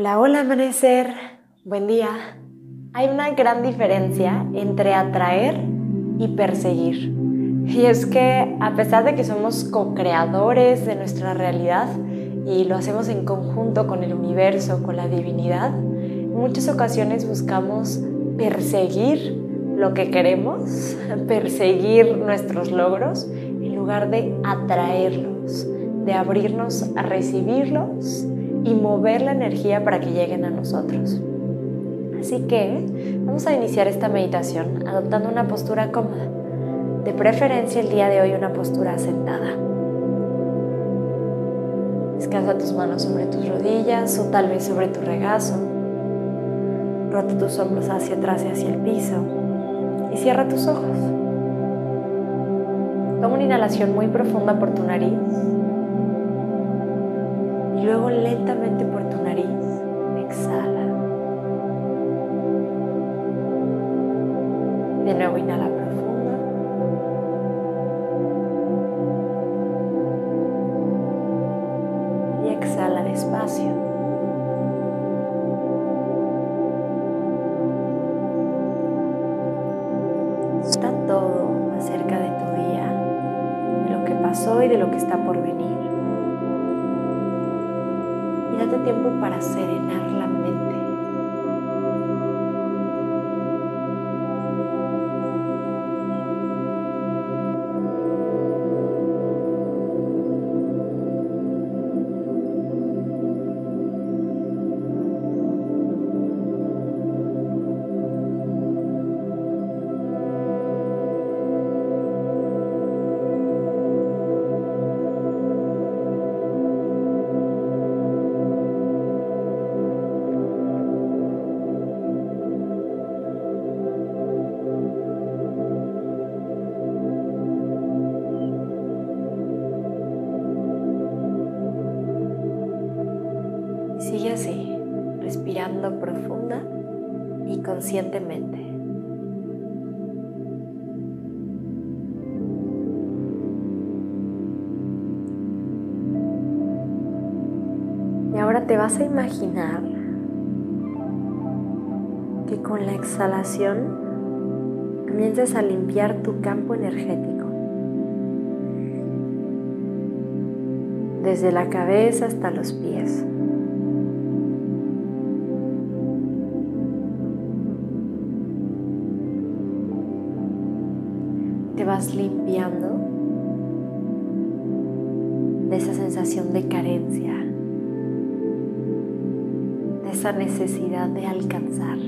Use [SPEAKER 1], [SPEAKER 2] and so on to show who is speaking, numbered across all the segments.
[SPEAKER 1] Hola, hola amanecer, buen día. Hay una gran diferencia entre atraer y perseguir. Y es que a pesar de que somos co-creadores de nuestra realidad y lo hacemos en conjunto con el universo, con la divinidad, en muchas ocasiones buscamos perseguir lo que queremos, perseguir nuestros logros, en lugar de atraerlos, de abrirnos a recibirlos y mover la energía para que lleguen a nosotros. Así que vamos a iniciar esta meditación adoptando una postura cómoda. De preferencia el día de hoy una postura sentada. Descansa tus manos sobre tus rodillas o tal vez sobre tu regazo. Rota tus hombros hacia atrás y hacia el piso y cierra tus ojos. Toma una inhalación muy profunda por tu nariz luego lentamente por tu nariz exhala. De nuevo inhala profundo. Y exhala despacio. Está todo acerca de tu día, de lo que pasó y de lo que está por venir tiempo para serenar la mente. Y conscientemente. Y ahora te vas a imaginar que con la exhalación comienzas a limpiar tu campo energético. Desde la cabeza hasta los pies. Limpiando de esa sensación de carencia, de esa necesidad de alcanzar.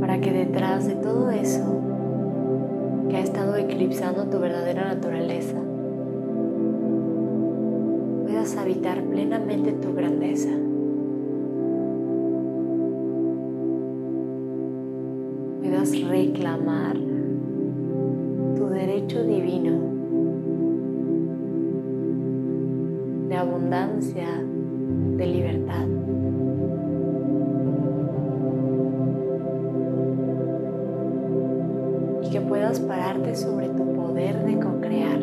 [SPEAKER 1] Para que detrás de todo eso que ha estado eclipsando tu verdadera naturaleza, puedas habitar plenamente tu grandeza. Puedas reclamar tu derecho divino de abundancia, de libertad. Pararte sobre tu poder de co-crear,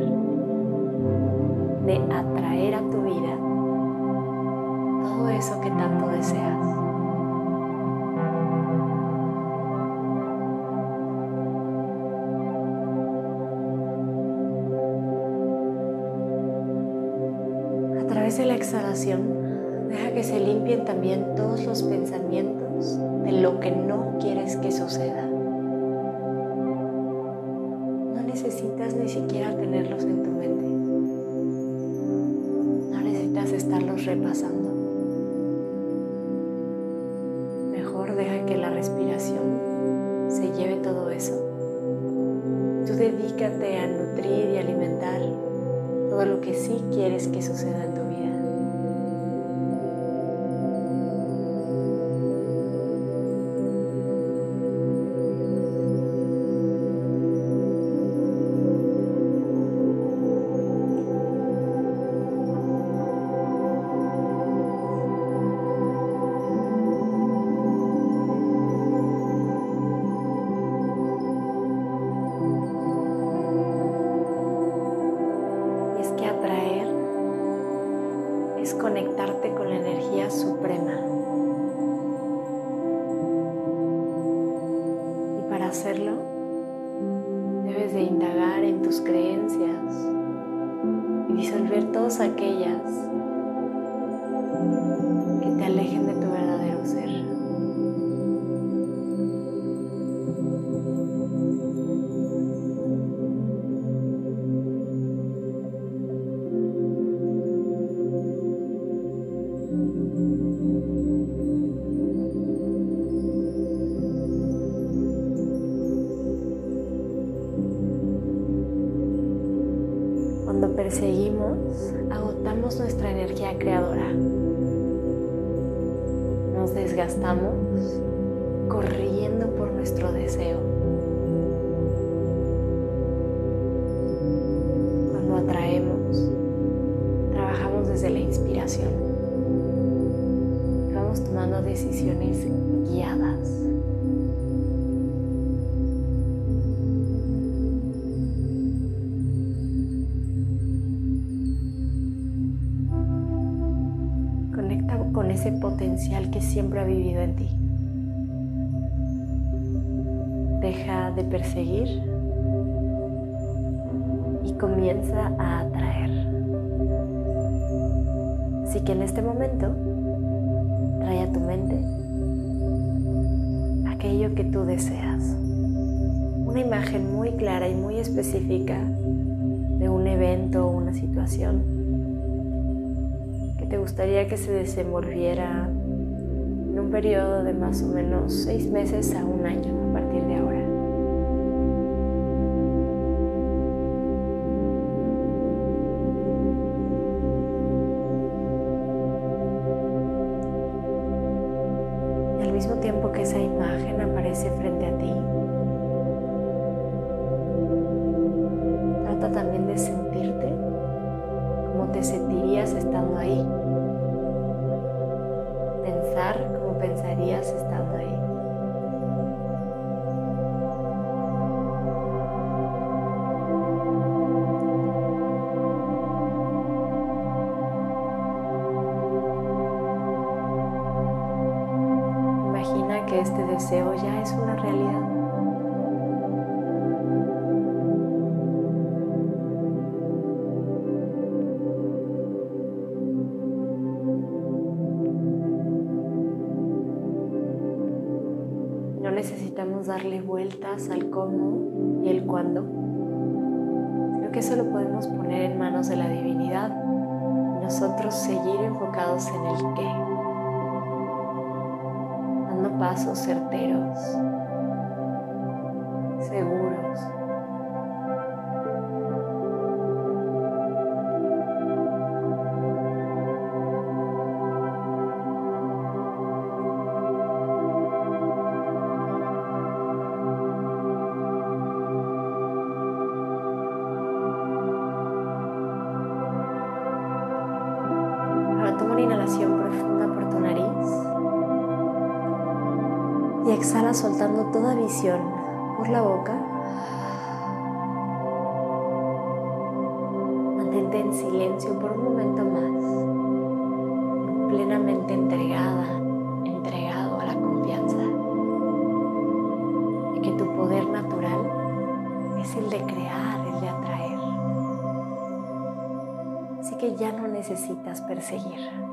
[SPEAKER 1] de atraer a tu vida todo eso que tanto deseas. A través de la exhalación, deja que se limpien también todos los pensamientos de lo que no quieres que suceda. Necesitas ni siquiera tenerlos en tu mente. No necesitas estarlos repasando. Mejor deja que la respiración se lleve todo eso. Tú dedícate a nutrir y alimentar todo lo que sí quieres que suceda en tu vida. Creencias y disolver todas aquellas perseguimos, agotamos nuestra energía creadora. Nos desgastamos corriendo por nuestro con ese potencial que siempre ha vivido en ti. Deja de perseguir y comienza a atraer. Así que en este momento trae a tu mente aquello que tú deseas. Una imagen muy clara y muy específica de un evento o una situación te gustaría que se desenvolviera en un periodo de más o menos seis meses a un año estando ahí pensar como pensarías estando ahí. Imagina que este deseo ya es una realidad. Vueltas al cómo y el cuándo, sino que eso lo podemos poner en manos de la divinidad. Y nosotros seguir enfocados en el qué, dando pasos certeros, seguros. Exhala soltando toda visión por la boca. Mantente en silencio por un momento más, plenamente entregada, entregado a la confianza de que tu poder natural es el de crear, el de atraer. Así que ya no necesitas perseguir.